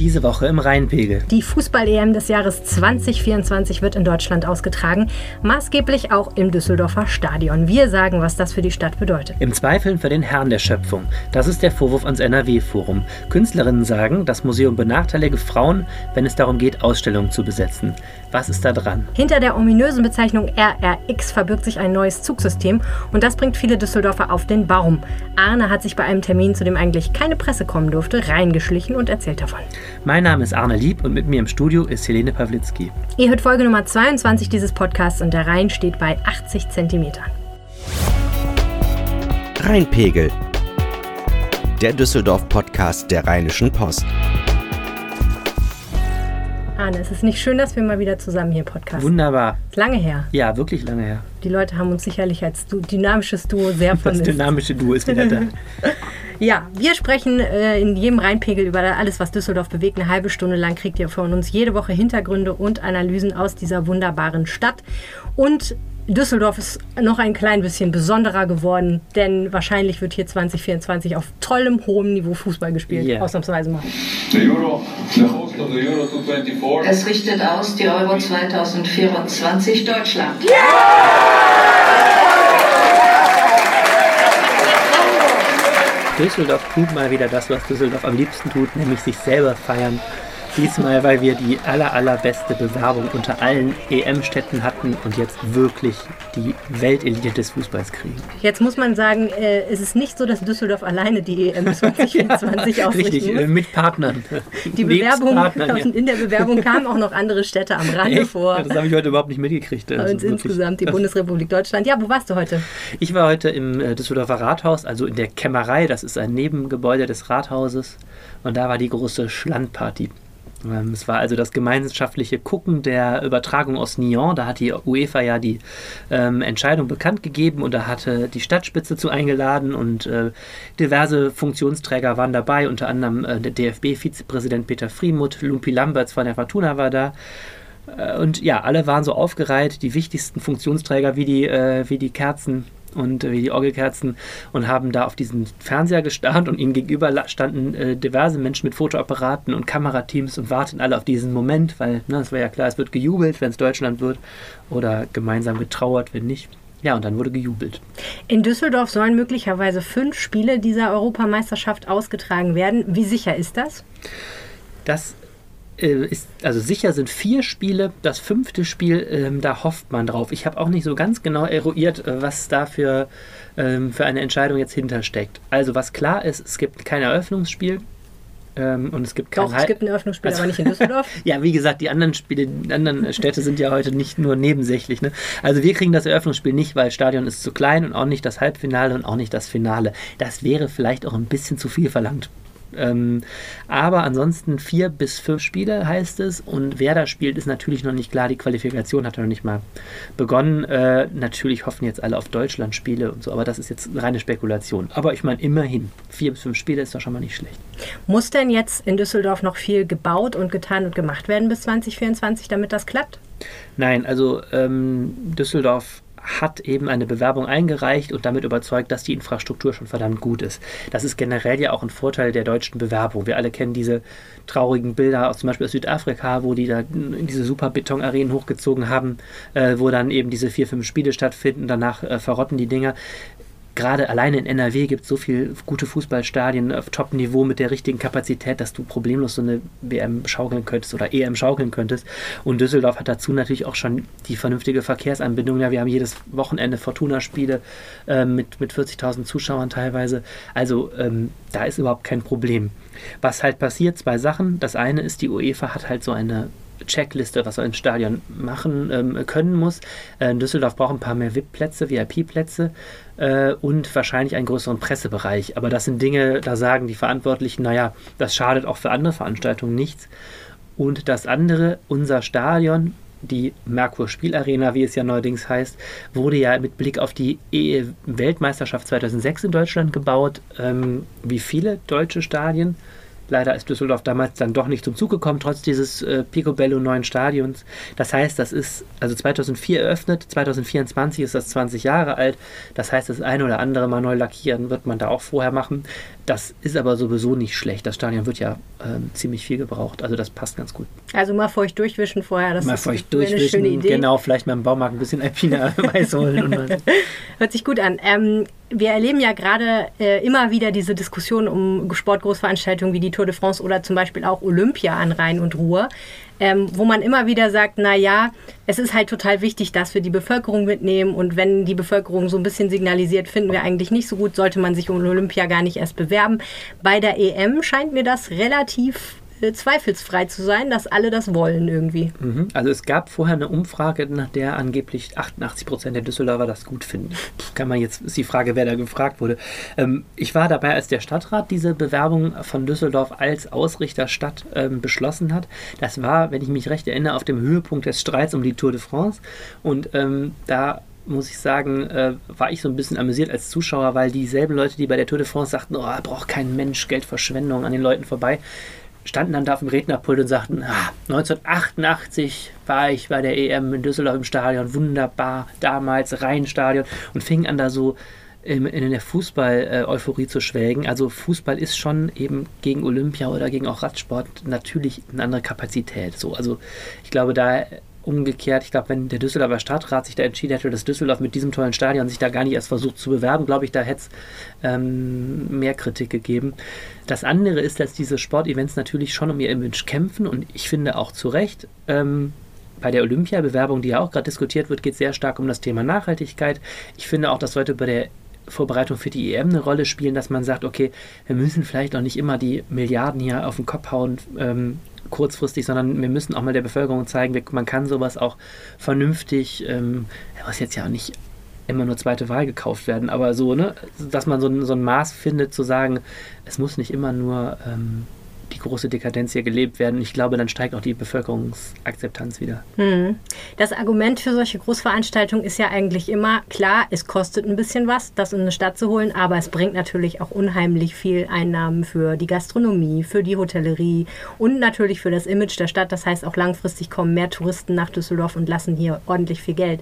Diese Woche im Rheinpegel. Die Fußball-EM des Jahres 2024 wird in Deutschland ausgetragen, maßgeblich auch im Düsseldorfer Stadion. Wir sagen, was das für die Stadt bedeutet. Im Zweifeln für den Herrn der Schöpfung. Das ist der Vorwurf ans NRW-Forum. Künstlerinnen sagen, das Museum benachteilige Frauen, wenn es darum geht, Ausstellungen zu besetzen. Was ist da dran? Hinter der ominösen Bezeichnung RRX verbirgt sich ein neues Zugsystem und das bringt viele Düsseldorfer auf den Baum. Arne hat sich bei einem Termin, zu dem eigentlich keine Presse kommen durfte, reingeschlichen und erzählt davon. Mein Name ist Arne Lieb und mit mir im Studio ist Helene Pawlitzki. Ihr hört Folge Nummer 22 dieses Podcasts und der Rhein steht bei 80 Zentimetern. Rheinpegel. Der Düsseldorf-Podcast der Rheinischen Post. Arne, es ist nicht schön, dass wir mal wieder zusammen hier podcasten. Wunderbar. Ist lange her. Ja, wirklich lange her. Die Leute haben uns sicherlich als du dynamisches Duo sehr vermisst. Das dynamische Duo ist wieder da. Ja, wir sprechen äh, in jedem Rheinpegel über alles, was Düsseldorf bewegt. Eine halbe Stunde lang kriegt ihr von uns jede Woche Hintergründe und Analysen aus dieser wunderbaren Stadt. Und Düsseldorf ist noch ein klein bisschen besonderer geworden, denn wahrscheinlich wird hier 2024 auf tollem, hohem Niveau Fußball gespielt. Yeah. Ausnahmsweise mal. The Euro, the host of the Euro 224. Es richtet aus die Euro 2024 Deutschland. Düsseldorf tut mal wieder das, was Düsseldorf am liebsten tut, nämlich sich selber feiern. Diesmal, weil wir die aller, allerbeste Bewerbung unter allen EM-Städten hatten und jetzt wirklich die Weltelite des Fußballs kriegen. Jetzt muss man sagen, äh, es ist nicht so, dass Düsseldorf alleine die EM 2024 ausrichten Richtig, muss. äh, mit Partnern. Die Bewerbung, Partnern, ja. in der Bewerbung kamen auch noch andere Städte am Rande Echt? vor. Ja, Das habe ich heute überhaupt nicht mitgekriegt. Bei Also uns insgesamt die Bundesrepublik Deutschland. Ja, wo warst du heute? Ich war heute im äh, Düsseldorfer Rathaus, also in der Kämmerei, das ist ein Nebengebäude des Rathauses. Und da war die große Schlandparty. Ähm, Es war also das gemeinschaftliche Gucken der Übertragung aus Nyon. Da hat die UEFA ja die ähm, Entscheidung bekannt gegeben und da hatte die Stadtspitze zu eingeladen und äh, diverse Funktionsträger waren dabei, unter anderem äh, der DFB-Vizepräsident Peter Friemuth, Lumpi Lamberts von der Fortuna war da. Äh, Und ja, alle waren so aufgereiht, die wichtigsten Funktionsträger wie die, äh, wie die Kerzen und äh, wie die Orgelkerzen und haben da auf diesen Fernseher gestarrt und ihnen gegenüber standen äh, diverse Menschen mit Fotoapparaten und Kamerateams und warten alle auf diesen Moment, weil ne, es war ja klar, es wird gejubelt, wenn es Deutschland wird oder gemeinsam getrauert, wenn nicht. Ja, und dann wurde gejubelt. In Düsseldorf sollen möglicherweise fünf Spiele dieser Europameisterschaft ausgetragen werden. Wie sicher ist das? Das ist, also sicher sind vier Spiele. Das fünfte Spiel, ähm, da hofft man drauf. Ich habe auch nicht so ganz genau eruiert, äh, was da für, ähm, für eine Entscheidung jetzt hintersteckt. Also was klar ist, es gibt kein Eröffnungsspiel. Ähm, und es gibt kein Doch, es gibt ein Eröffnungsspiel, Also- aber nicht in Düsseldorf. ja, wie gesagt, die anderen Spiele, die anderen Städte sind ja heute nicht nur nebensächlich. Ne? Also wir kriegen das Eröffnungsspiel nicht, weil das Stadion ist zu klein und auch nicht das Halbfinale und auch nicht das Finale. Das wäre vielleicht auch ein bisschen zu viel verlangt. Ähm, aber ansonsten vier bis fünf Spiele heißt es und wer da spielt, ist natürlich noch nicht klar. Die Qualifikation hat noch nicht mal begonnen. Äh, natürlich hoffen jetzt alle auf Deutschland-Spiele und so, aber das ist jetzt reine Spekulation. Aber ich meine, immerhin, vier bis fünf Spiele ist doch schon mal nicht schlecht. Muss denn jetzt in Düsseldorf noch viel gebaut und getan und gemacht werden bis 2024, damit das klappt? Nein, also ähm, Düsseldorf hat eben eine Bewerbung eingereicht und damit überzeugt, dass die Infrastruktur schon verdammt gut ist. Das ist generell ja auch ein Vorteil der deutschen Bewerbung. Wir alle kennen diese traurigen Bilder aus zum Beispiel aus Südafrika, wo die da diese super Betonarenen hochgezogen haben, äh, wo dann eben diese vier, fünf Spiele stattfinden, danach äh, verrotten die Dinger gerade alleine in NRW gibt es so viele gute Fußballstadien auf Top-Niveau mit der richtigen Kapazität, dass du problemlos so eine WM schaukeln könntest oder EM schaukeln könntest. Und Düsseldorf hat dazu natürlich auch schon die vernünftige Verkehrsanbindung. Ja, wir haben jedes Wochenende Fortuna-Spiele äh, mit, mit 40.000 Zuschauern teilweise. Also ähm, da ist überhaupt kein Problem. Was halt passiert, zwei Sachen. Das eine ist, die UEFA hat halt so eine Checkliste, was er im Stadion machen ähm, können muss. Äh, Düsseldorf braucht ein paar mehr VIP-Plätze, VIP-Plätze äh, und wahrscheinlich einen größeren Pressebereich. Aber das sind Dinge, da sagen die Verantwortlichen, naja, das schadet auch für andere Veranstaltungen nichts. Und das andere, unser Stadion, die Merkur Spielarena, wie es ja neuerdings heißt, wurde ja mit Blick auf die E- Weltmeisterschaft 2006 in Deutschland gebaut. Ähm, wie viele deutsche Stadien? Leider ist Düsseldorf damals dann doch nicht zum Zug gekommen, trotz dieses äh, Picobello neuen Stadions. Das heißt, das ist also 2004 eröffnet, 2024 ist das 20 Jahre alt. Das heißt, das eine oder andere mal neu lackieren wird man da auch vorher machen. Das ist aber sowieso nicht schlecht. Das Stadion wird ja ähm, ziemlich viel gebraucht, also das passt ganz gut. Also mal feucht durchwischen vorher, das mal ist feucht eine schöne durchwischen, Idee. genau, vielleicht mal im Baumarkt ein bisschen Alpina Weiß holen. Hört sich gut an. Ähm, wir erleben ja gerade äh, immer wieder diese Diskussion um Sportgroßveranstaltungen wie die Tour de France oder zum Beispiel auch Olympia an Rhein und Ruhr, ähm, wo man immer wieder sagt, na ja, es ist halt total wichtig, dass wir die Bevölkerung mitnehmen und wenn die Bevölkerung so ein bisschen signalisiert, finden wir eigentlich nicht so gut, sollte man sich um Olympia gar nicht erst bewerben. Bei der EM scheint mir das relativ zweifelsfrei zu sein, dass alle das wollen irgendwie. Mhm. Also es gab vorher eine Umfrage, nach der angeblich 88 Prozent der Düsseldorfer das gut finden. Kann man jetzt, ist die Frage, wer da gefragt wurde. Ähm, ich war dabei, als der Stadtrat diese Bewerbung von Düsseldorf als Ausrichterstadt ähm, beschlossen hat. Das war, wenn ich mich recht erinnere, auf dem Höhepunkt des Streits um die Tour de France. Und ähm, da muss ich sagen, äh, war ich so ein bisschen amüsiert als Zuschauer, weil dieselben Leute, die bei der Tour de France sagten, oh, braucht kein Mensch Geldverschwendung an den Leuten vorbei, standen dann da auf dem Rednerpult und sagten, ah, 1988 war ich bei der EM in Düsseldorf im Stadion, wunderbar, damals Rheinstadion und fingen an da so in, in der Fußball-Euphorie zu schwelgen. Also Fußball ist schon eben gegen Olympia oder gegen auch Radsport natürlich eine andere Kapazität. So, also ich glaube, da umgekehrt, ich glaube, wenn der Düsseldorfer Stadtrat sich da entschieden hätte, dass Düsseldorf mit diesem tollen Stadion sich da gar nicht erst versucht zu bewerben, glaube ich, da hätte es ähm, mehr Kritik gegeben. Das andere ist, dass diese Sportevents natürlich schon um ihr Image kämpfen und ich finde auch zu Recht. Ähm, bei der Olympia-Bewerbung, die ja auch gerade diskutiert wird, geht es sehr stark um das Thema Nachhaltigkeit. Ich finde auch, das sollte bei der Vorbereitung für die EM eine Rolle spielen, dass man sagt, okay, wir müssen vielleicht auch nicht immer die Milliarden hier auf den Kopf hauen, ähm, kurzfristig, sondern wir müssen auch mal der Bevölkerung zeigen, man kann sowas auch vernünftig, ähm, was jetzt ja auch nicht immer nur zweite Wahl gekauft werden, aber so, ne, dass man so, ein- so ein Maß findet, zu sagen, es muss nicht immer nur ähm, die große Dekadenz hier gelebt werden. Ich glaube, dann steigt auch die Bevölkerungsakzeptanz wieder. Hm. Das Argument für solche Großveranstaltungen ist ja eigentlich immer, klar, es kostet ein bisschen was, das in eine Stadt zu holen, aber es bringt natürlich auch unheimlich viel Einnahmen für die Gastronomie, für die Hotellerie und natürlich für das Image der Stadt. Das heißt, auch langfristig kommen mehr Touristen nach Düsseldorf und lassen hier ordentlich viel Geld.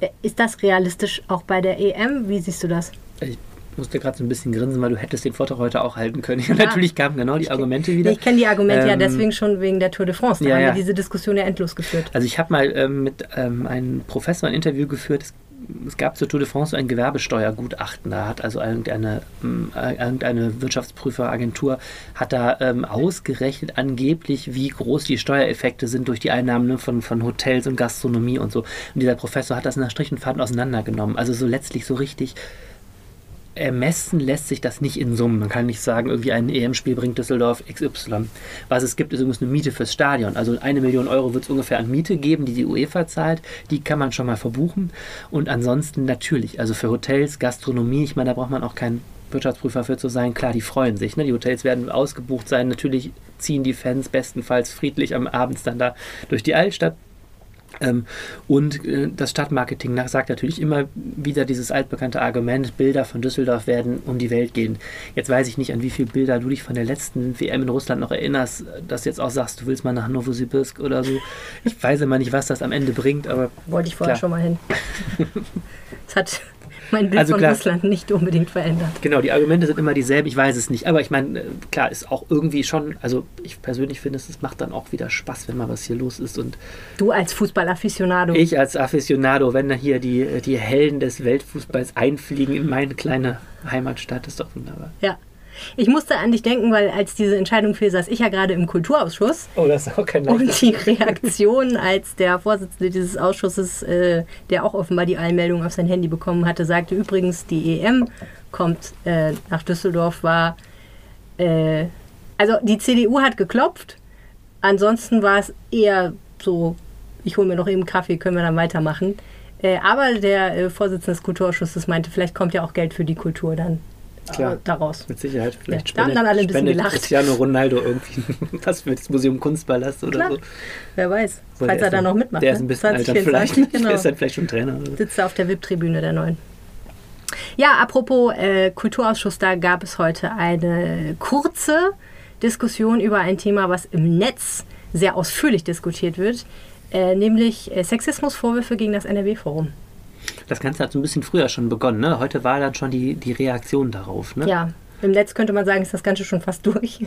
Äh, Ist das realistisch auch bei der EM? Wie siehst du das? Ich musste gerade so ein bisschen grinsen, weil du hättest den Vortrag heute auch halten können. Ja, natürlich kamen genau die Argumente wieder. Ich kenne die Argumente ja Ähm, deswegen schon wegen der Tour de France. Da ja, haben ja. wir diese Diskussion ja endlos geführt. Also ich habe mal ähm, mit ähm, einem Professor ein Interview geführt. Es, es gab zur Tour de France so ein Gewerbesteuergutachten. Da hat also irgendeine, ähm, äh, irgendeine Wirtschaftsprüferagentur hat da ähm, ausgerechnet angeblich, wie groß die Steuereffekte sind durch die Einnahmen ne, von, von Hotels und Gastronomie und so. Und dieser Professor hat das nach Strich und Faden auseinandergenommen. Also so letztlich so richtig ermessen lässt sich das nicht in Summen. Man kann nicht sagen, irgendwie ein EM-Spiel bringt Düsseldorf XY. Was es gibt, ist übrigens eine Miete fürs Stadion. Also eine Million Euro wird es ungefähr an Miete geben, die die UEFA zahlt. Die kann man schon mal verbuchen. Und ansonsten natürlich, also für Hotels, Gastronomie, ich meine, da braucht man auch keinen Wirtschaftsprüfer für zu sein. Klar, die freuen sich. Ne? Die Hotels werden ausgebucht sein. Natürlich ziehen die Fans bestenfalls friedlich am Abend dann da durch die Altstadt. Ähm, und äh, das Stadtmarketing nach- sagt natürlich immer wieder dieses altbekannte Argument, Bilder von Düsseldorf werden um die Welt gehen. Jetzt weiß ich nicht, an wie viele Bilder du dich von der letzten WM in Russland noch erinnerst, dass du jetzt auch sagst, du willst mal nach Novosibirsk oder so. Ich weiß immer nicht, was das am Ende bringt, aber Wollte ich vorher Klar. schon mal hin. Das hat mein Bild Also von klar. Russland nicht unbedingt verändert. genau, die Argumente sind immer dieselben, ich weiß es nicht. Aber ich meine, äh, klar, ist auch irgendwie schon, also ich persönlich finde, es es macht dann auch wieder Spaß, wenn mal was hier los ist und Du als Fußball-Afficionado. Ich als Aficionado, wenn da hier die, die Helden des Weltfußballs einfliegen in meine kleine Heimatstadt, ist doch wunderbar. Ja. Ich musste an dich denken, weil als diese Entscheidung fiel, saß ich ja gerade im Kulturausschuss. Oh, das ist auch kein Und die Reaktion, als der Vorsitzende dieses Ausschusses, äh, der auch offenbar die Einmeldung auf sein Handy bekommen hatte, sagte übrigens, die EM kommt äh, nach Düsseldorf, war, äh, also die CDU hat geklopft, ansonsten war es eher so, ich hole mir noch eben Kaffee, können wir dann weitermachen. Äh, aber der äh, Vorsitzende des Kulturausschusses meinte, vielleicht kommt ja auch Geld für die Kultur dann Klar. daraus. Mit Sicherheit. Vielleicht Ja, da haben dann alle ein bisschen spendet gelacht. Cristiano Ronaldo irgendwie was für das Museum Kunstpalast oder Klar. so. Wer weiß, Weil falls er da noch mitmacht. Der ne? ist ein bisschen altert 2024, vielleicht. Genau. Der ist dann vielleicht schon Trainer. Oder so. sitzt er auf der VIP-Tribüne der Neuen. Ja, apropos äh, Kulturausschuss, da gab es heute eine kurze Diskussion über ein Thema, was im Netz sehr ausführlich diskutiert wird, äh, nämlich äh, Sexismusvorwürfe gegen das NRW-Forum. Das Ganze hat so ein bisschen früher schon begonnen. Ne? Heute war dann schon die, die Reaktion darauf. Ne? Ja, im Netz könnte man sagen, ist das Ganze schon fast durch.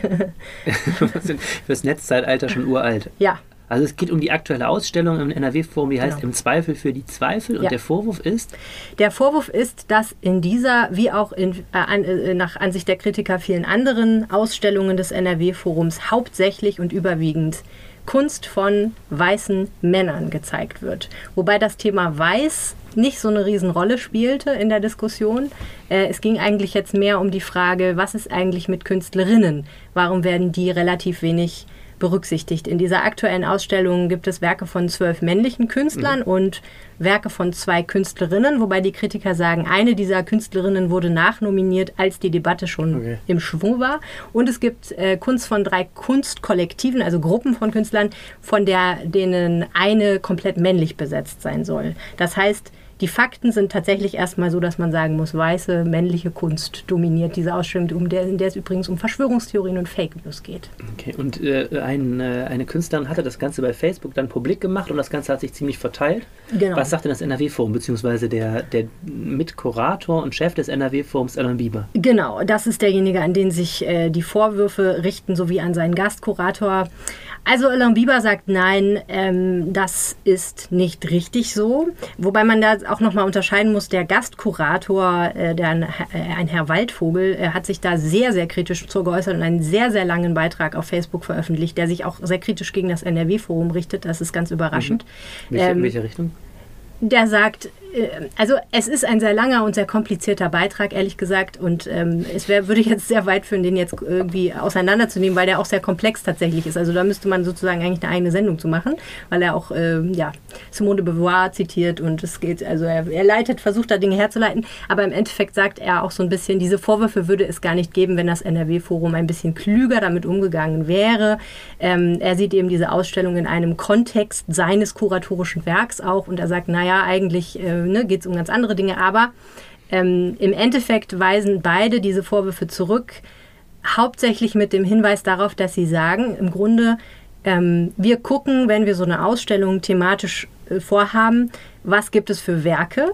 Fürs Netzzeitalter schon uralt. ja, Also es geht um die aktuelle Ausstellung im NRW-Forum, die heißt Genau. Im Zweifel für die Zweifel. Und Ja. der Vorwurf ist, Der Vorwurf ist, dass in dieser, wie auch in, äh, äh, nach Ansicht der Kritiker vielen anderen Ausstellungen des NRW-Forums hauptsächlich und überwiegend Kunst von weißen Männern gezeigt wird. Wobei das Thema Weiß nicht so eine Riesenrolle spielte in der Diskussion. Äh, es ging eigentlich jetzt mehr um die Frage, was ist eigentlich mit Künstlerinnen? Warum werden die relativ wenig berücksichtigt. In dieser aktuellen Ausstellung gibt es Werke von zwölf männlichen Künstlern und Werke von zwei Künstlerinnen, wobei die Kritiker sagen, eine dieser Künstlerinnen wurde nachnominiert, als die Debatte schon Okay. im Schwung war. Und es gibt äh, Kunst von drei Kunstkollektiven, also Gruppen von Künstlern, von der denen eine komplett männlich besetzt sein soll. Das heißt, die Fakten sind tatsächlich erstmal so, dass man sagen muss, weiße männliche Kunst dominiert diese Ausstellung, um der, in der es übrigens um Verschwörungstheorien und Fake News geht. okay, und äh, ein, äh, eine Künstlerin hatte das Ganze bei Facebook dann publik gemacht und das Ganze hat sich ziemlich verteilt. Genau. Was sagt denn das NRW-Forum, beziehungsweise der, der Mitkurator und Chef des NRW-Forums, Alan Bieber? Genau, das ist derjenige, an den sich äh, die Vorwürfe richten, sowie an seinen Gastkurator. Also Alain Bieber sagt nein, ähm, das ist nicht richtig so. Wobei man da auch nochmal unterscheiden muss, der Gastkurator, äh, der, ein, äh, ein Herr Waldvogel, äh, hat sich da sehr, sehr kritisch zu geäußert und einen sehr, sehr langen Beitrag auf Facebook veröffentlicht, der sich auch sehr kritisch gegen das NRW-Forum richtet. Das ist ganz überraschend. Welche, Ähm, in welche Richtung? der sagt, also es ist ein sehr langer und sehr komplizierter Beitrag, ehrlich gesagt. Und ähm, es wär, würde jetzt sehr weit führen, den jetzt irgendwie auseinanderzunehmen, weil der auch sehr komplex tatsächlich ist. Also da müsste man sozusagen eigentlich eine eigene Sendung zu machen, weil er auch ähm, ja, Simone de Beauvoir zitiert und es geht, also er, er leitet, versucht da Dinge herzuleiten, aber im Endeffekt sagt er auch so ein bisschen, diese Vorwürfe würde es gar nicht geben, wenn das NRW-Forum ein bisschen klüger damit umgegangen wäre. Ähm, er sieht eben diese Ausstellung in einem Kontext seines kuratorischen Werks auch und er sagt, naja, eigentlich äh, ne, geht es um ganz andere Dinge, aber ähm, im Endeffekt weisen beide diese Vorwürfe zurück, hauptsächlich mit dem Hinweis darauf, dass sie sagen, im Grunde, ähm, wir gucken, wenn wir so eine Ausstellung thematisch äh, vorhaben, was gibt es für Werke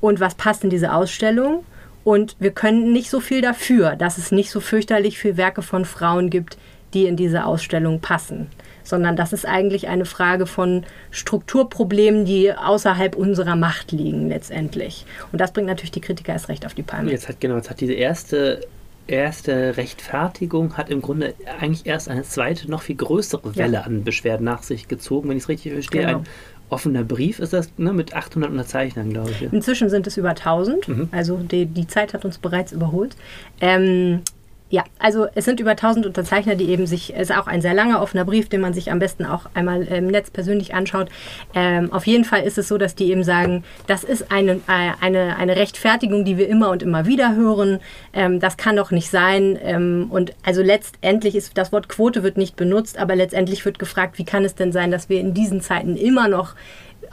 und was passt in diese Ausstellung. Und wir können nicht so viel dafür, dass es nicht so fürchterlich viele Werke von Frauen gibt, die in diese Ausstellung passen. Sondern das ist eigentlich eine Frage von Strukturproblemen, die außerhalb unserer Macht liegen letztendlich. Und das bringt natürlich die Kritiker erst recht auf die Palme. Jetzt hat genau, jetzt hat diese erste erste Rechtfertigung hat im Grunde eigentlich erst eine zweite, noch viel größere Welle Ja. an Beschwerden nach sich gezogen, wenn ich es richtig verstehe. Genau. Ein offener Brief ist das, ne, mit 800 Unterzeichnern, glaube ich. Inzwischen sind es über 1000, Mhm. also die, die Zeit hat uns bereits überholt. Ähm, ja, also es sind über 1000 Unterzeichner, die eben sich, es ist auch ein sehr langer offener Brief, den man sich am besten auch einmal im Netz persönlich anschaut. Ähm, auf jeden Fall ist es so, dass die eben sagen, das ist eine, äh, eine, eine Rechtfertigung, die wir immer und immer wieder hören. Ähm, das kann doch nicht sein. Ähm, und also letztendlich ist das Wort Quote wird nicht benutzt, aber letztendlich wird gefragt, wie kann es denn sein, dass wir in diesen Zeiten immer noch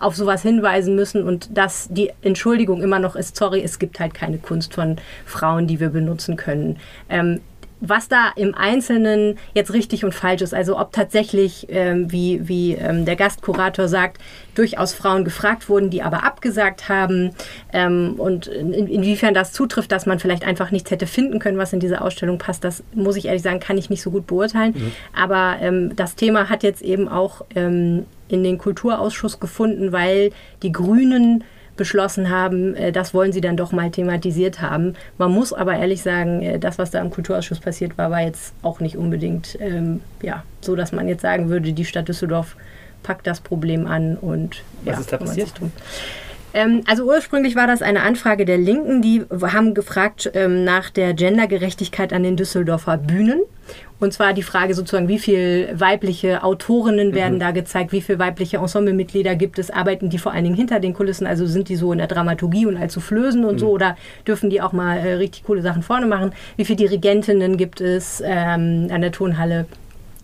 auf sowas hinweisen müssen und dass die Entschuldigung immer noch ist, sorry, es gibt halt keine Kunst von Frauen, die wir benutzen können. Ähm, was da im Einzelnen jetzt richtig und falsch ist, also ob tatsächlich, ähm, wie, wie ähm, der Gastkurator sagt, durchaus Frauen gefragt wurden, die aber abgesagt haben ähm, und in, inwiefern das zutrifft, dass man vielleicht einfach nichts hätte finden können, was in diese Ausstellung passt, das muss ich ehrlich sagen, kann ich nicht so gut beurteilen. Aber ähm, das Thema hat jetzt eben auch ähm, in den Kulturausschuss gefunden, weil die Grünen beschlossen haben, äh, das wollen sie dann doch mal thematisiert haben. Man muss aber ehrlich sagen, äh, das, was da im Kulturausschuss passiert war, war jetzt auch nicht unbedingt ähm, ja, so, dass man jetzt sagen würde, die Stadt Düsseldorf packt das Problem an und Was ja, ist da passiert? Ähm, also ursprünglich war das eine Anfrage der Linken, die haben gefragt ähm, nach der Gendergerechtigkeit an den Düsseldorfer Bühnen. Und zwar die Frage sozusagen, wie viele weibliche Autorinnen werden da gezeigt, wie viele weibliche Ensemblemitglieder gibt es, arbeiten die vor allen Dingen hinter den Kulissen, also sind die so in der Dramaturgie und als Soufflösen und so, oder dürfen die auch mal äh, richtig coole Sachen vorne machen? Wie viele Dirigentinnen gibt es ähm, an der Tonhalle?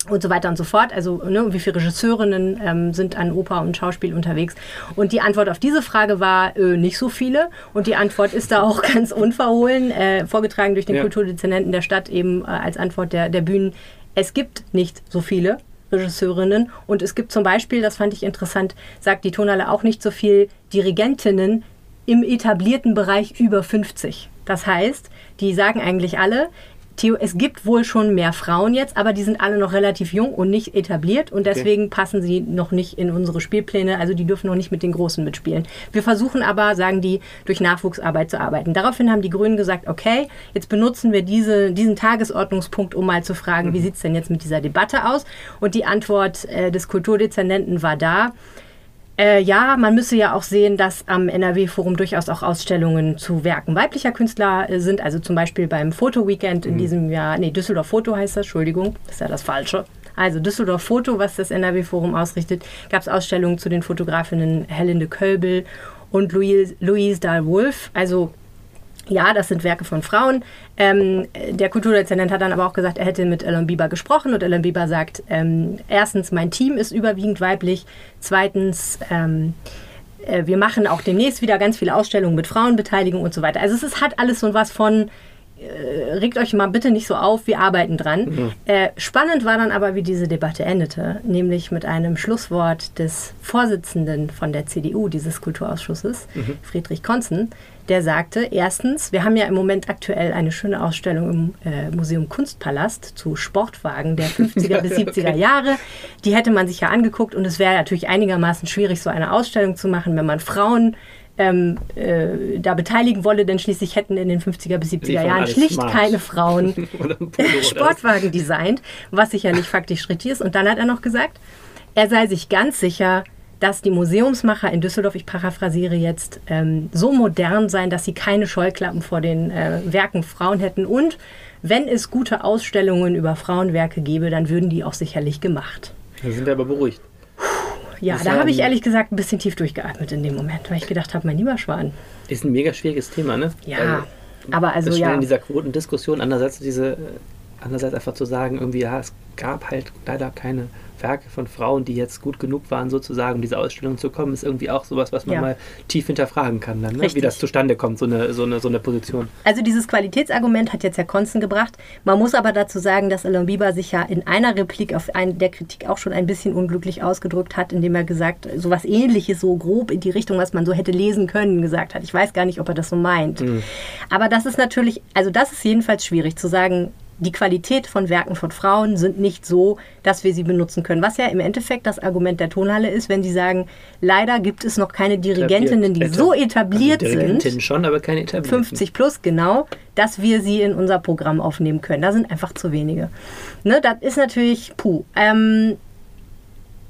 Und so weiter und so fort. Also ne, wie viele Regisseurinnen ähm, sind an Oper und Schauspiel unterwegs? Und die Antwort auf diese Frage war äh, nicht so viele. Und die Antwort ist da auch ganz unverhohlen, äh, vorgetragen durch den Ja. Kulturdezernenten der Stadt eben äh, als Antwort der, der Bühnen. es gibt nicht so viele Regisseurinnen und es gibt zum Beispiel, das fand ich interessant, sagt die Tonhalle auch nicht so viel Dirigentinnen im etablierten Bereich über 50. Das heißt, die sagen eigentlich alle, Theo, es gibt wohl schon mehr Frauen jetzt, aber die sind alle noch relativ jung und nicht etabliert und deswegen passen sie noch nicht in unsere Spielpläne. Also die dürfen noch nicht mit den Großen mitspielen. Wir versuchen aber, sagen die, durch Nachwuchsarbeit zu arbeiten. Daraufhin haben die Grünen gesagt, okay, jetzt benutzen wir diese, diesen Tagesordnungspunkt, um mal zu fragen, wie sieht es denn jetzt mit dieser Debatte aus? Und die Antwort äh, des Kulturdezernenten war da. Äh, ja, man müsse ja auch sehen, dass am NRW-Forum durchaus auch Ausstellungen zu Werken weiblicher Künstler äh, sind. Also zum Beispiel beim Foto-Weekend in diesem Jahr, nee, Düsseldorf Foto heißt das, Entschuldigung, das ist ja das Falsche. Also Düsseldorf Foto, was das NRW-Forum ausrichtet, gab es Ausstellungen zu den Fotografinnen Helene Kölbel und Louise, Louise Dahl-Wolf. Also ja, das sind Werke von Frauen. Ähm, der Kulturdezernent hat dann aber auch gesagt, er hätte mit Ellen Bieber gesprochen und Ellen Bieber sagt, ähm, erstens, mein Team ist überwiegend weiblich. Zweitens, ähm, äh, wir machen auch demnächst wieder ganz viele Ausstellungen mit Frauenbeteiligung und so weiter. Also es ist, hat alles so was von, äh, regt euch mal bitte nicht so auf, wir arbeiten dran. Äh, spannend war dann aber, wie diese Debatte endete, nämlich mit einem Schlusswort des Vorsitzenden von der CDU dieses Kulturausschusses, Friedrich Konzen, der sagte, erstens, wir haben ja im Moment aktuell eine schöne Ausstellung im äh, Museum Kunstpalast zu Sportwagen der 50er bis 70er Jahre. Die hätte man sich ja angeguckt und es wäre natürlich einigermaßen schwierig, so eine Ausstellung zu machen, wenn man Frauen ähm, äh, da beteiligen wolle, denn schließlich hätten in den 50er bis 70er Liefern Jahren schlicht smart. keine Frauen. Sportwagen designt, was sicherlich faktisch richtig ist. Und dann hat er noch gesagt, er sei sich ganz sicher, dass die Museumsmacher in Düsseldorf, ich paraphrasiere jetzt, ähm, so modern seien, dass sie keine Scheuklappen vor den äh, Werken Frauen hätten. Und wenn es gute Ausstellungen über Frauenwerke gäbe, dann würden die auch sicherlich gemacht. Da sind wir aber beruhigt. Ja, Das da habe ich ehrlich gesagt ein bisschen tief durchgeatmet in dem Moment, weil ich gedacht habe, mein lieber Schwan. Ist ein mega schwieriges Thema, ne? Ja, aber also das ja. in dieser Quotendiskussion, andererseits diese, äh, andererseits einfach zu sagen, irgendwie, ja, es gab halt leider keine Werke von Frauen, die jetzt gut genug waren, sozusagen, um diese Ausstellung zu kommen, ist irgendwie auch sowas, was man Ja. mal tief hinterfragen kann, dann, ne? wie das zustande kommt, so eine, so eine, so eine Position. Also dieses Qualitätsargument hat jetzt Herr Konzen gebracht. Man muss aber dazu sagen, dass Alain Bieber sich ja in einer Replik auf einen der Kritik auch schon ein bisschen unglücklich ausgedrückt hat, indem er gesagt, so was ähnliches, so grob in die Richtung, was man so hätte lesen können, gesagt hat. Ich weiß gar nicht, ob er das so meint. Aber das ist natürlich, also das ist jedenfalls schwierig zu sagen, die Qualität von Werken von Frauen sind nicht so, dass wir sie benutzen können. Was ja im Endeffekt das Argument der Tonhalle ist, wenn sie sagen, leider gibt es noch keine Dirigentinnen, die so etabliert also sind. Schon, aber keine etablierten. 50 plus, genau, dass wir sie in unser Programm aufnehmen können. Da sind einfach zu wenige. Ne, das ist natürlich, puh. Ähm,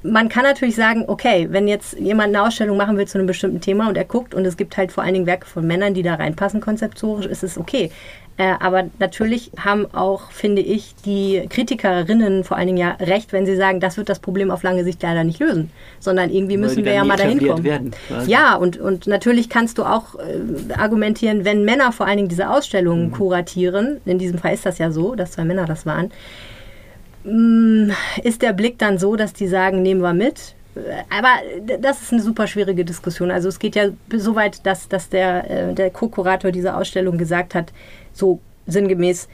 man kann natürlich sagen, okay, wenn jetzt jemand eine Ausstellung machen will zu einem bestimmten Thema und er guckt und es gibt halt vor allen Dingen Werke von Männern, die da reinpassen konzeptorisch, ist es okay. Äh, aber natürlich haben auch, finde ich, die Kritikerinnen vor allen Dingen ja recht, wenn sie sagen, das wird das Problem auf lange Sicht leider nicht lösen, sondern irgendwie Weil müssen wir ja mal dahin kommen. werden, quasi. Ja, und, und natürlich kannst du auch äh, argumentieren, wenn Männer vor allen Dingen diese Ausstellungen kuratieren, in diesem Fall ist das ja so, dass zwei Männer das waren, mm, ist der Blick dann so, dass die sagen, nehmen wir mit. Aber das ist eine super schwierige Diskussion. Also es geht ja so weit, dass, dass der, äh, der Co-Kurator dieser Ausstellung gesagt hat, so sinngemäß,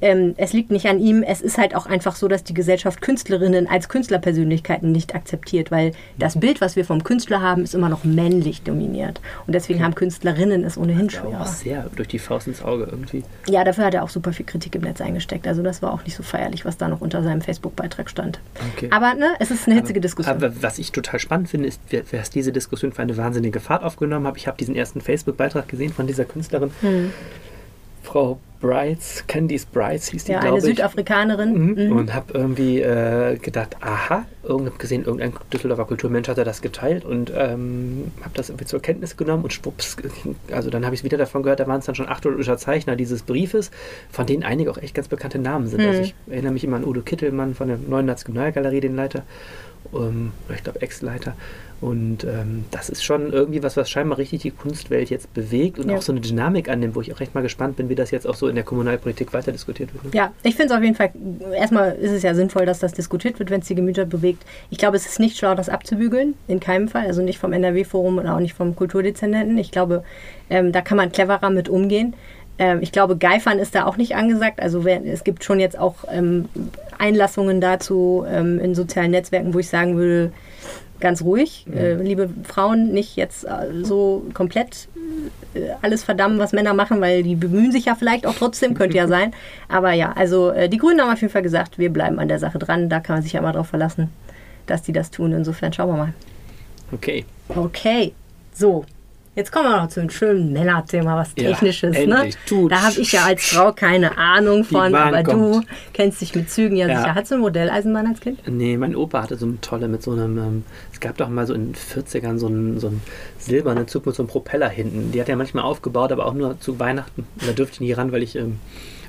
ähm, es liegt nicht an ihm, es ist halt auch einfach so, dass die Gesellschaft Künstlerinnen als Künstlerpersönlichkeiten nicht akzeptiert, weil das Bild, was wir vom Künstler haben, ist immer noch männlich dominiert. Und deswegen haben Künstlerinnen es ohnehin Ja, auch sehr durch die Faust ins Auge irgendwie. Ja, dafür hat er auch super viel Kritik im Netz eingesteckt. Also das war auch nicht so feierlich, was da noch unter seinem Facebook-Beitrag stand. Okay. Aber ne, es ist eine hitzige Diskussion. Aber was ich total spannend finde, ist, wer- wer diese Diskussion für eine wahnsinnige Fahrt aufgenommen hat. Ich habe diesen ersten Facebook-Beitrag gesehen von dieser Künstlerin, Hm. Frau Brights, Candice Brights hieß die, ja, eine glaube ich. Südafrikanerin. Mhm. Und habe irgendwie äh, gedacht, aha, irgend, gesehen, irgendein Düsseldorfer Kulturmensch hatte das geteilt und ähm, habe das irgendwie zur Kenntnis genommen und schwupps, also dann habe ich es wieder davon gehört, da waren es dann schon 800 Unterzeichner dieses Briefes, von denen einige auch echt ganz bekannte Namen sind. Also ich erinnere mich immer an Udo Kittelmann von der Neuen Nationalgalerie, den Leiter, ähm, ich glaube Ex-Leiter. Und ähm, das ist schon irgendwie was, was scheinbar richtig die Kunstwelt jetzt bewegt und Ja. auch so eine Dynamik annimmt, wo ich auch recht mal gespannt bin, wie das jetzt auch so in der Kommunalpolitik weiter diskutiert wird. ne? Ja, ich finde es auf jeden Fall, erstmal ist es ja sinnvoll, dass das diskutiert wird, wenn es die Gemüter bewegt. Ich glaube, es ist nicht schlau, das abzubügeln, in keinem Fall. Also nicht vom NRW-Forum und auch nicht vom Kulturdezernenten. Ich glaube, ähm, da kann man cleverer mit umgehen. Ähm, ich glaube, Geifern ist da auch nicht angesagt. Also es gibt schon jetzt auch ähm, Einlassungen dazu ähm, in sozialen Netzwerken, wo ich sagen würde, ganz ruhig, äh, liebe Frauen, nicht jetzt äh, so komplett äh, alles verdammen, was Männer machen, weil die bemühen sich ja vielleicht auch trotzdem, könnte ja sein. Aber ja, also äh, die Grünen haben auf jeden Fall gesagt, wir bleiben an der Sache dran. Da kann man sich ja mal drauf verlassen, dass die das tun. Insofern schauen wir mal. Okay. Okay, so. Jetzt kommen wir noch zu einem schönen Männerthema, was Ja, Technisches. ne? endlich, tut. Da habe ich ja als Frau keine Ahnung von, aber kommt. du kennst dich mit Zügen ja, Ja. sicher. Hattest du eine Modelleisenbahn als Kind? Nee, mein Opa hatte so eine tolle mit so einem, ähm, es gab doch mal so in den 40ern so einen, so einen silbernen Zug mit so einem Propeller hinten. Die hat er manchmal aufgebaut, aber auch nur zu Weihnachten. Und da dürfte ich nie ran, weil ich ähm,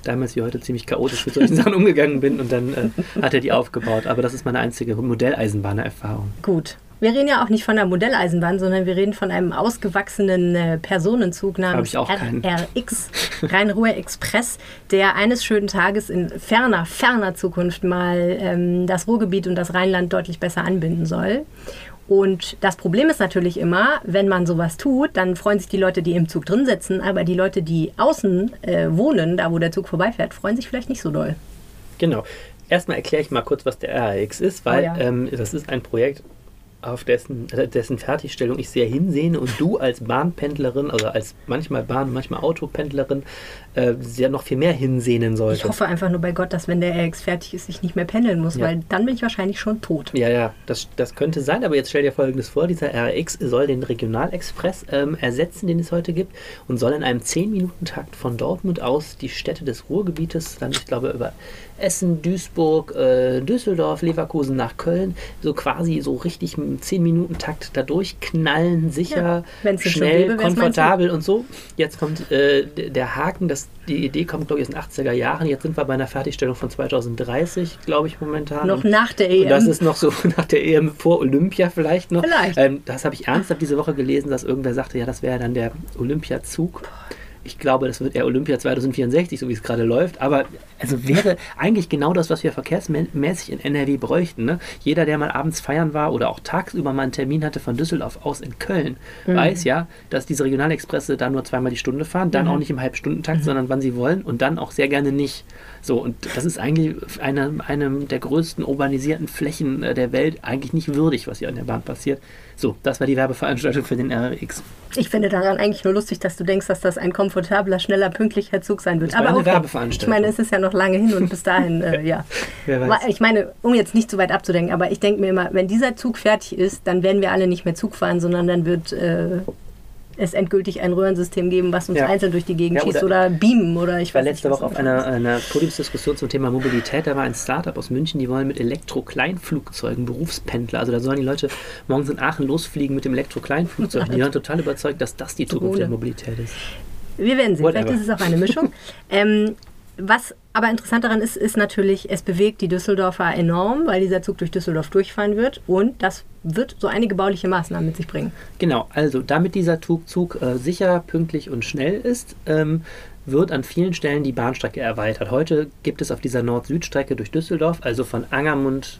damals wie heute ziemlich chaotisch mit solchen Sachen umgegangen bin und dann äh, hat er die aufgebaut. Aber das ist meine einzige Modelleisenbahner-Erfahrung. Gut. Wir reden ja auch nicht von der Modelleisenbahn, sondern wir reden von einem ausgewachsenen äh, Personenzug namens. RX, Rhein-Ruhr Express, der eines schönen Tages in ferner, ferner Zukunft mal ähm, das Ruhrgebiet und das Rheinland deutlich besser anbinden soll. Und das Problem ist natürlich immer, wenn man sowas tut, dann freuen sich die Leute, die im Zug drin sitzen, aber die Leute, die außen äh, wohnen, da wo der Zug vorbeifährt, freuen sich vielleicht nicht so doll. Genau. Erstmal erkläre ich mal kurz, was der RAX ist, weil Oh ja. ähm, das ist ein Projekt, auf dessen, äh, dessen Fertigstellung ich sehr hinsehne und du als Bahnpendlerin, also als manchmal Bahn, manchmal Autopendlerin, äh, sehr noch viel mehr hinsehnen solltest. Ich hoffe einfach nur bei Gott, dass wenn der RX fertig ist, ich nicht mehr pendeln muss, Ja. weil dann bin ich wahrscheinlich schon tot. Ja, ja, das, das könnte sein, aber jetzt stell dir Folgendes vor, dieser RX soll den Regionalexpress ähm, ersetzen, den es heute gibt und soll in einem 10-Minuten-Takt von Dortmund aus die Städte des Ruhrgebietes, dann ich glaube über Essen, Duisburg, äh, Düsseldorf, Leverkusen nach Köln, so quasi so richtig im 10-Minuten-Takt da durchknallen, sicher, Ja, schnell, gäbe, komfortabel und so. Jetzt kommt äh, der Haken, dass die Idee kommt, glaube ich, aus den 80er Jahren. Jetzt sind wir bei einer Fertigstellung von 2030, glaube ich, momentan. Noch nach der und das EM. ist noch so nach der EM vor Olympia vielleicht noch. Vielleicht. Ähm, das habe ich ernsthaft diese Woche gelesen, dass irgendwer sagte, ja, das wäre dann der Olympiazug. Ich glaube, das wird eher Olympia 2064, so wie es gerade läuft. Aber also wäre eigentlich genau das, was wir verkehrsmäßig in NRW bräuchten. Ne? Jeder, der mal abends feiern war oder auch tagsüber mal einen Termin hatte von Düsseldorf aus in Köln, Mhm. weiß ja, dass diese Regionalexpresse da nur zweimal die Stunde fahren, Mhm. dann auch nicht im Halbstundentakt, sondern wann sie wollen und dann auch sehr gerne nicht. So, und das ist eigentlich eine, einem der größten urbanisierten Flächen äh, der Welt eigentlich nicht würdig, was hier an der Bahn passiert. So, das war die Werbeveranstaltung für den RX. Ich finde daran eigentlich nur lustig, dass du denkst, dass das ein komfortabler, schneller, pünktlicher Zug sein wird. Aber okay. Ich meine, es ist ja noch lange hin und bis dahin, äh, ja. Wer weiß. Aber Ich meine, um jetzt nicht zu weit abzudenken, aber ich denke mir immer, wenn dieser Zug fertig ist, dann werden wir alle nicht mehr Zug fahren, sondern dann wird äh, es endgültig ein Röhrensystem geben, was uns Ja. einzeln durch die Gegend Ja, schießt oder- beamen oder ich war weiß letzte nicht, Woche auf einer, einer Podiumsdiskussion zum Thema Mobilität. Da war ein Startup aus München, die wollen mit Elektro-Kleinflugzeugen Berufspendler, also da sollen die Leute morgens in Aachen losfliegen mit dem Elektro-Kleinflugzeug. Die waren total überzeugt, dass das die Zukunft Ohne. der Mobilität ist. Wir werden sehen. Whatever. Vielleicht ist es auch eine Mischung. ähm, was aber interessant daran ist, ist natürlich, es bewegt die Düsseldorfer enorm, weil dieser Zug durch Düsseldorf durchfahren wird und das wird so einige bauliche Maßnahmen mit sich bringen. Genau, also damit dieser Zug, äh, sicher, pünktlich und schnell ist, ähm, wird an vielen Stellen die Bahnstrecke erweitert. Heute gibt es auf dieser Nord-Süd-Strecke durch Düsseldorf, also von Angermund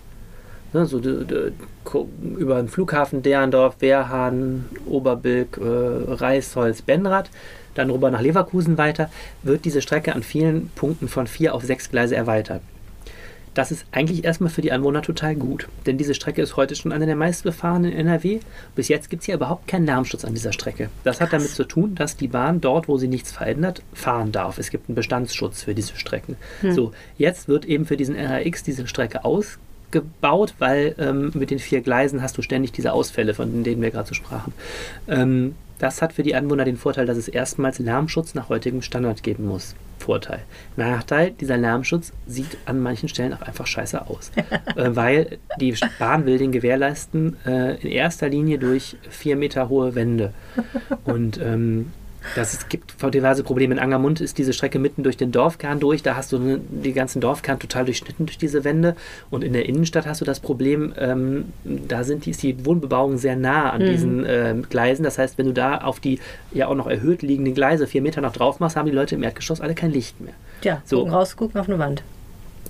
ne, so über den Flughafen Derndorf, Wehrhahn, Oberbilk, äh, Reisholz, Benrath, dann rüber nach Leverkusen weiter, wird diese Strecke an vielen Punkten von vier auf sechs Gleise erweitert. Das ist eigentlich erstmal für die Anwohner total gut, denn diese Strecke ist heute schon eine der meistbefahrenen in NRW. Bis jetzt gibt es hier überhaupt keinen Lärmschutz an dieser Strecke. Das hat damit zu tun, dass die Bahn dort, wo sie nichts verändert, fahren darf. Es gibt einen Bestandsschutz für diese Strecken. So, jetzt wird eben für diesen RAX diese Strecke ausgebaut, weil ähm, mit den vier Gleisen hast du ständig diese Ausfälle, von denen wir gerade so sprachen. Ähm, das hat für die Anwohner den Vorteil, dass es erstmals Lärmschutz nach heutigem Standard geben muss. Vorteil. Nachteil, dieser Lärmschutz sieht an manchen Stellen auch einfach scheiße aus. äh, weil die Bahn will den gewährleisten äh, in erster Linie durch vier Meter hohe Wände. Und ähm, das es gibt diverse Probleme. In Angermund ist diese Strecke mitten durch den Dorfkern durch. Da hast du ne- die ganzen Dorfkern total durchschnitten durch diese Wände. Und in der Innenstadt hast du das Problem, ähm, da sind die, ist die Wohnbebauung sehr nah an diesen ähm, Gleisen. Das heißt, wenn du da auf die ja auch noch erhöht liegenden Gleise vier Meter noch drauf machst, haben die Leute im Erdgeschoss alle kein Licht mehr. Tja, So. gucken raus, gucken auf eine Wand.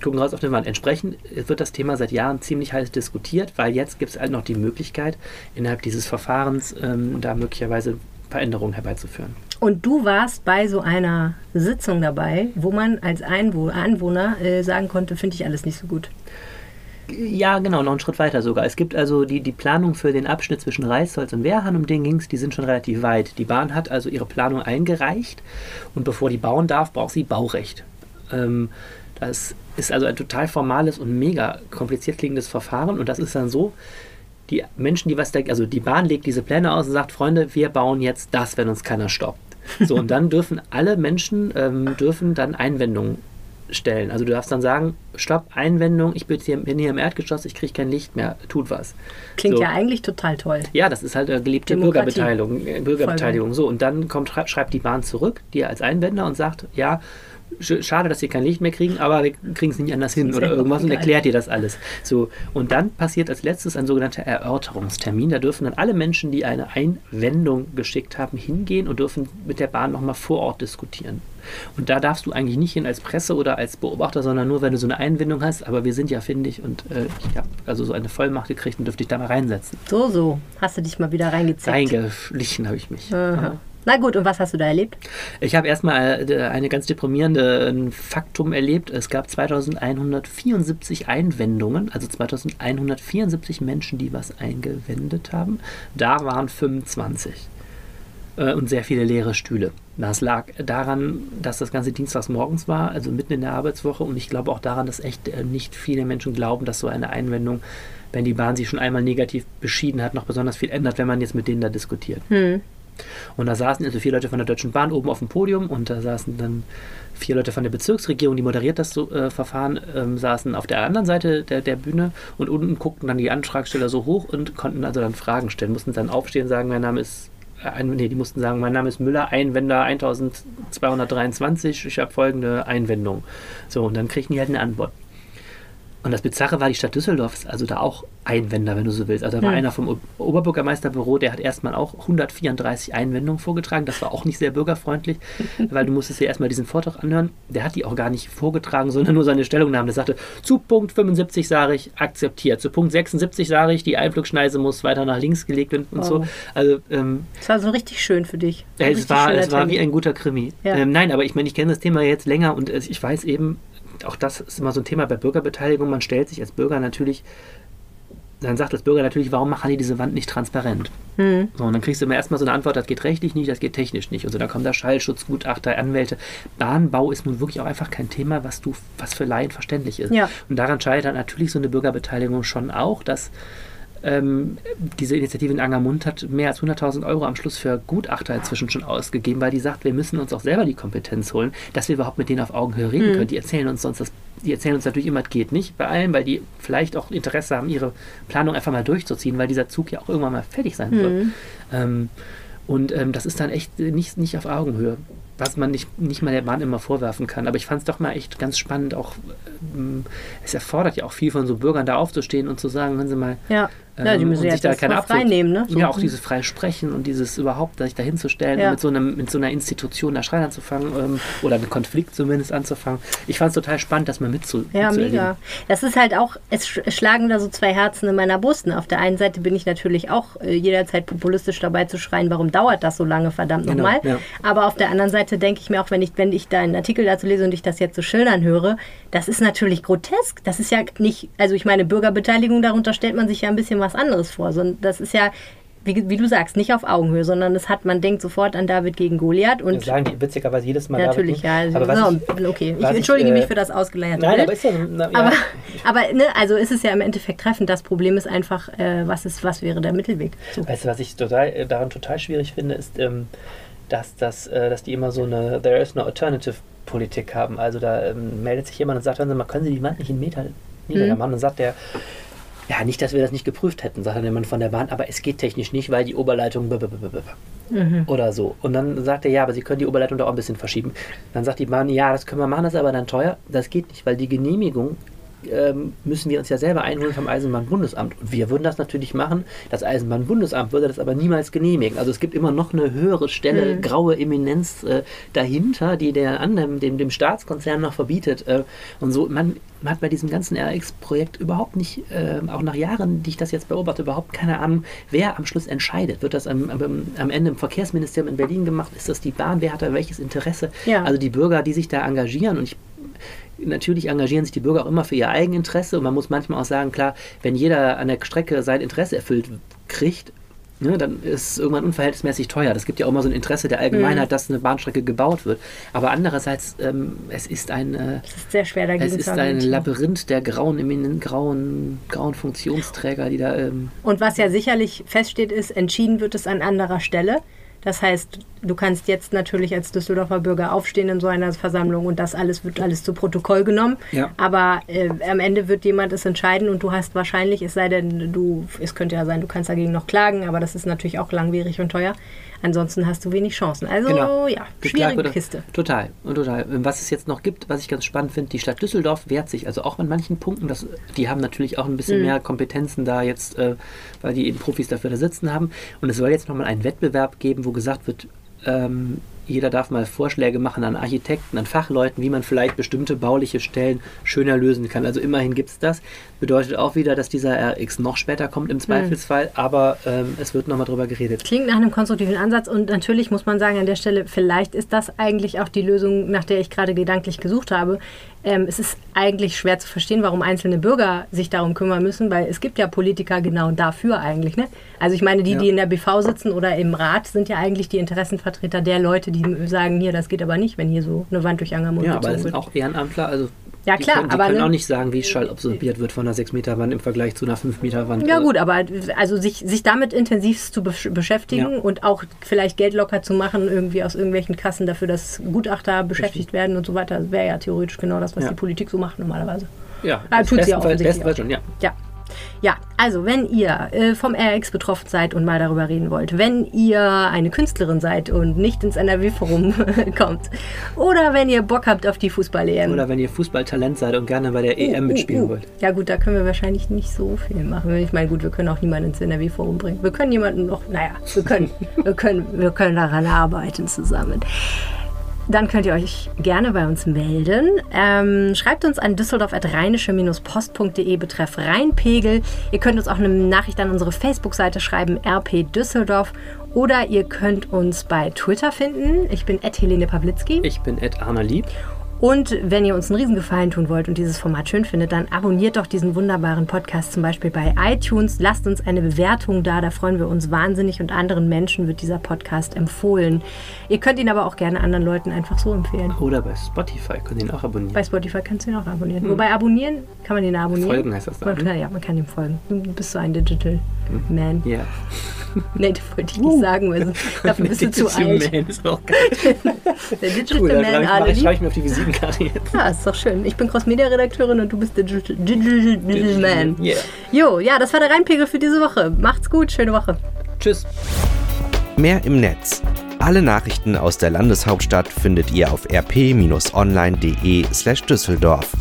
Gucken raus auf die Wand. Entsprechend wird das Thema seit Jahren ziemlich heiß diskutiert, weil jetzt gibt es halt noch die Möglichkeit, innerhalb dieses Verfahrens ähm, da möglicherweise Veränderungen herbeizuführen. Und du warst bei so einer Sitzung dabei, wo man als Anwohner äh, sagen konnte, finde ich alles nicht so gut. Ja, genau, noch einen Schritt weiter sogar. Es gibt also die, die Planung für den Abschnitt zwischen Reisholz und Wehrhahn, um den ging es, die sind schon relativ weit. Die Bahn hat also ihre Planung eingereicht und bevor die bauen darf, braucht sie Baurecht. Ähm, das ist also ein total formales und mega kompliziert klingendes Verfahren und das ist dann so, die Menschen, die was da, also die Bahn legt diese Pläne aus und sagt, Freunde, wir bauen jetzt das, wenn uns keiner stoppt. So, und dann dürfen alle Menschen ähm, dürfen dann Einwendungen stellen. Also du darfst dann sagen, stopp, Einwendung, ich bin hier, bin hier im Erdgeschoss, ich kriege kein Licht mehr, tut was. Klingt So. ja eigentlich total toll. Ja, das ist halt äh, gelebte Demokratie. Bürgerbeteiligung. Äh, Bürgerbeteiligung. So, und dann kommt, schrei- schreibt die Bahn zurück, dir als Einwender und sagt, ja, schade, dass wir kein Licht mehr kriegen, aber wir kriegen es nicht anders hin oder irgendwas und erklärt dir das alles. So, und dann passiert als letztes ein sogenannter Erörterungstermin. Da dürfen dann alle Menschen, die eine Einwendung geschickt haben, hingehen und dürfen mit der Bahn nochmal vor Ort diskutieren. Und da darfst du eigentlich nicht hin als Presse oder als Beobachter, sondern nur, wenn du so eine Einwendung hast. Aber wir sind ja findig und äh, ich habe also so eine Vollmacht gekriegt und dürfte ich da mal reinsetzen. So, so. Hast du dich mal wieder reingezeckt. Reingeschlichen habe ich mich. Aha. Na gut, und was hast du da erlebt? Ich habe erstmal äh, eine ganz deprimierende Faktum erlebt. Es gab 2174 Einwendungen, also 2174 Menschen, die was eingewendet haben. Da waren 25 äh, und sehr viele leere Stühle. Das lag daran, dass das Ganze dienstags morgens war, also mitten in der Arbeitswoche. Und ich glaube auch daran, dass echt äh, nicht viele Menschen glauben, dass so eine Einwendung, wenn die Bahn sich schon einmal negativ beschieden hat, noch besonders viel ändert, wenn man jetzt mit denen da diskutiert. Und da saßen also vier Leute von der Deutschen Bahn oben auf dem Podium und da saßen dann vier Leute von der Bezirksregierung, die moderiert das so, äh, Verfahren, ähm, saßen auf der anderen Seite der, der Bühne und unten guckten dann die Antragsteller so hoch und konnten also dann Fragen stellen, mussten dann aufstehen und sagen, mein Name ist, äh, nee, die mussten sagen, mein Name ist Müller, Einwender 1223, ich habe folgende Einwendung. So, und dann kriegten die halt eine Antwort. Und das Bizarre war, die Stadt Düsseldorf ist also da auch Einwender, wenn du so willst. Also da war Hm. einer vom Oberbürgermeisterbüro, der hat erstmal auch 134 Einwendungen vorgetragen. Das war auch nicht sehr bürgerfreundlich, weil du musstest dir erstmal diesen Vortrag anhören. Der hat die auch gar nicht vorgetragen, sondern nur seine Stellungnahme. Der sagte, zu Punkt 75 sage ich, akzeptiert. Zu Punkt 76 sage ich, die Einflugschneise muss weiter nach links gelegt werden und so. Wow. Also ähm, Das war so richtig schön für dich. ja, Ein es war, es war wie ein guter Krimi. Ja. Ähm, nein, aber ich meine, ich kenne das Thema jetzt länger und äh, ich weiß eben, auch das ist immer so ein Thema bei Bürgerbeteiligung. Man stellt sich als Bürger natürlich, dann sagt das Bürger natürlich, warum machen die diese Wand nicht transparent? Hm. So, und dann kriegst du immer erstmal so eine Antwort, das geht rechtlich nicht, das geht technisch nicht. Und so, dann kommt da Schallschutz, Gutachter, Anwälte. Bahnbau ist nun wirklich auch einfach kein Thema, was du, was für Laien verständlich ist. Ja. Und daran scheitert natürlich so eine Bürgerbeteiligung schon auch, dass ähm, diese Initiative in Angermund hat mehr als 100.000 Euro am Schluss für Gutachter inzwischen schon ausgegeben, weil die sagt, wir müssen uns auch selber die Kompetenz holen, dass wir überhaupt mit denen auf Augenhöhe reden können. Die erzählen uns sonst das, die erzählen uns natürlich immer, es geht nicht bei allen, weil die vielleicht auch Interesse haben, ihre Planung einfach mal durchzuziehen, weil dieser Zug ja auch irgendwann mal fertig sein soll. Ähm, und ähm, das ist dann echt nicht, nicht auf Augenhöhe, was man nicht, nicht mal der Bahn immer vorwerfen kann. Aber ich fand es doch mal echt ganz spannend, auch ähm, es erfordert ja auch viel von so Bürgern da aufzustehen und zu sagen, hören Sie mal, Ja, ja die ähm, müssen und ja sich da keine frei nehmen, ne? So. Ja, auch dieses freie Sprechen und dieses überhaupt, sich da hinzustellen Ja. und mit so, einem, mit so einer Institution da Schreien anzufangen ähm, oder einen Konflikt zumindest anzufangen. Ich fand es total spannend, das mal mitzu Ja, mega. Das ist halt auch, es sch- schlagen da so zwei Herzen in meiner Brust. ne? Auf der einen Seite bin ich natürlich auch äh, jederzeit populistisch dabei zu schreien, warum dauert das so lange, verdammt Genau, nochmal. ja. Aber auf der anderen Seite denke ich mir auch, wenn ich, wenn ich da einen Artikel dazu lese und ich das jetzt so schildern höre, das ist natürlich grotesk. Das ist ja nicht, also ich meine, Bürgerbeteiligung, darunter stellt man sich ja ein bisschen was anderes vor. Das ist ja, wie, wie du sagst, nicht auf Augenhöhe, sondern es hat, man denkt sofort an David gegen Goliath und Das sagen die witzigerweise jedes Mal. natürlich, ja. David, aber was so, ich, okay, ich was ich, entschuldige äh, mich für das ausgeleierte Nein, Bild. aber ist ja, na, ja Aber, aber ne, also ist es ja im Endeffekt treffend. Das Problem ist einfach, äh, was, ist, was wäre der Mittelweg? So. Weißt du, was ich total, daran total schwierig finde, ist, ähm, dass, das, äh, dass die immer so eine There is no alternative Politik haben. Also da ähm, meldet sich jemand und sagt, hören Sie mal, können Sie die Wand nicht einen Meter niedriger Mhm. machen? Und dann sagt der, ja, nicht, dass wir das nicht geprüft hätten, sagt dann jemand von der Bahn, aber es geht technisch nicht, weil die Oberleitung Mhm. oder so. Und dann sagt er, ja, aber Sie können die Oberleitung da auch ein bisschen verschieben. Dann sagt die Bahn, ja, das können wir machen, das ist aber dann teuer. Das geht nicht, weil die Genehmigung ähm, müssen wir uns ja selber einholen vom Eisenbahnbundesamt. Und wir würden das natürlich machen. Das Eisenbahnbundesamt würde das aber niemals genehmigen. Also es gibt immer noch eine höhere Stelle, graue Eminenz äh, dahinter, die der anderen, dem, dem Staatskonzern noch verbietet. Äh, und so, man, man hat bei diesem ganzen RX-Projekt überhaupt nicht, äh, auch nach Jahren, die ich das jetzt beobachte, überhaupt keine Ahnung, wer am Schluss entscheidet. Wird das am, am, am Ende im Verkehrsministerium in Berlin gemacht? Ist das die Bahn? Wer hat da welches Interesse? Ja. Also die Bürger, die sich da engagieren und ich Natürlich engagieren sich die Bürger auch immer für ihr Eigeninteresse und man muss manchmal auch sagen, klar, wenn jeder an der Strecke sein Interesse erfüllt kriegt, ne, dann ist es irgendwann unverhältnismäßig teuer. Das gibt ja auch immer so ein Interesse der Allgemeinheit, dass eine Bahnstrecke gebaut wird. Aber andererseits, ähm, es ist ein, äh, Es ist sehr schwer dagegen es ist ein. Labyrinth der grauen, grauen, grauen Funktionsträger, die da. Ähm, Und was ja sicherlich feststeht, ist, entschieden wird es an anderer Stelle. Das heißt, du kannst jetzt natürlich als Düsseldorfer Bürger aufstehen in so einer Versammlung und das alles wird alles zu Protokoll genommen. Ja. Aber äh, am Ende wird jemand es entscheiden und du hast wahrscheinlich, es sei denn, du, es könnte ja sein, du kannst dagegen noch klagen, aber das ist natürlich auch langwierig und teuer. Ansonsten hast du wenig Chancen. Also Genau. ja, Geklagt schwierige wurde- Kiste. Total, und total. Was es jetzt noch gibt, was ich ganz spannend finde, die Stadt Düsseldorf wehrt sich, also auch an manchen Punkten, das, die haben natürlich auch ein Mhm. bisschen mehr Kompetenzen da jetzt, äh, weil die eben Profis dafür da sitzen haben. Und es soll jetzt nochmal einen Wettbewerb geben, wo gesagt wird, ähm, jeder darf mal Vorschläge machen an Architekten, an Fachleuten, wie man vielleicht bestimmte bauliche Stellen schöner lösen kann. Also immerhin gibt es das. Bedeutet auch wieder, dass dieser RX noch später kommt im Zweifelsfall, aber ähm, es wird nochmal drüber geredet. Klingt nach einem konstruktiven Ansatz und natürlich muss man sagen an der Stelle, vielleicht ist das eigentlich auch die Lösung, nach der ich gerade gedanklich gesucht habe. Ähm, es ist eigentlich schwer zu verstehen, warum einzelne Bürger sich darum kümmern müssen, weil es gibt ja Politiker genau dafür eigentlich. Ne? Also ich meine, die, Ja. die in der BV sitzen oder im Rat, sind ja eigentlich die Interessenvertreter der Leute, die sagen, hier, das geht aber nicht, wenn hier so eine Wand durch Angermund Ja, aber gezogen sind auch Ehrenamtler, also Ja, die klar, können, die aber können ne- auch nicht sagen, wie Schall absorbiert wird von einer 6-Meter-Wand im Vergleich zu einer 5-Meter-Wand. Ja Also, gut, aber also sich, sich damit intensiv zu besch beschäftigen Ja. und auch vielleicht Geld locker zu machen, irgendwie aus irgendwelchen Kassen dafür, dass Gutachter beschäftigt werden und so weiter, wäre ja theoretisch genau das, was Ja. die Politik so macht normalerweise. Ja, Ah, tut sie ja bestenfalls, offensichtlich bestenfalls schon, ja. Ja. Ja, also wenn ihr äh, vom RX betroffen seid und mal darüber reden wollt, wenn ihr eine Künstlerin seid und nicht ins NRW-Forum kommt, oder wenn ihr Bock habt auf die Fußball-EM. Oder wenn ihr Fußballtalent seid und gerne bei der EM Uh, mitspielen uh, uh. wollt. Ja gut, da können wir wahrscheinlich nicht so viel machen. Ich meine, gut, wir können auch niemanden ins NRW-Forum bringen. Wir können jemanden noch, naja, wir können, wir können, wir können daran arbeiten zusammen. Dann könnt ihr euch gerne bei uns melden. Ähm, schreibt uns an düsseldorf.rheinische-post.de betreff Rheinpegel. Ihr könnt uns auch eine Nachricht an unsere Facebook-Seite schreiben, RP Düsseldorf. Oder ihr könnt uns bei Twitter finden. Ich bin Helene Pawlitzki. Ich bin Arner Lieb. Und wenn ihr uns einen Riesengefallen tun wollt und dieses Format schön findet, dann abonniert doch diesen wunderbaren Podcast zum Beispiel bei iTunes. Lasst uns eine Bewertung da, da freuen wir uns wahnsinnig und anderen Menschen wird dieser Podcast empfohlen. Ihr könnt ihn aber auch gerne anderen Leuten einfach so empfehlen. Oder bei Spotify könnt ihr ihn auch abonnieren. Bei Spotify kannst du ihn auch abonnieren. Wobei abonnieren kann man ihn abonnieren. Folgen heißt das dann, Man kann, ja, man kann ihm folgen. Du bist so ein Digital Man. Ja. Nee, das wollte ich nicht sagen müssen. Dafür bist du zu Digital alt. Man ist auch geil. Der Digital Cool, Man, alle ich, lieb. schreibe ich mir auf die Visitenkarte jetzt. Ja, ist doch schön. Ich bin Cross-Media-Redakteurin und du bist Digital, Digital, Digital Man. Yeah. Jo, ja, das war der Rheinpegel für diese Woche. Macht's gut, schöne Woche. Tschüss. Mehr im Netz. Alle Nachrichten aus der Landeshauptstadt findet ihr auf rp-online.de slash Düsseldorf.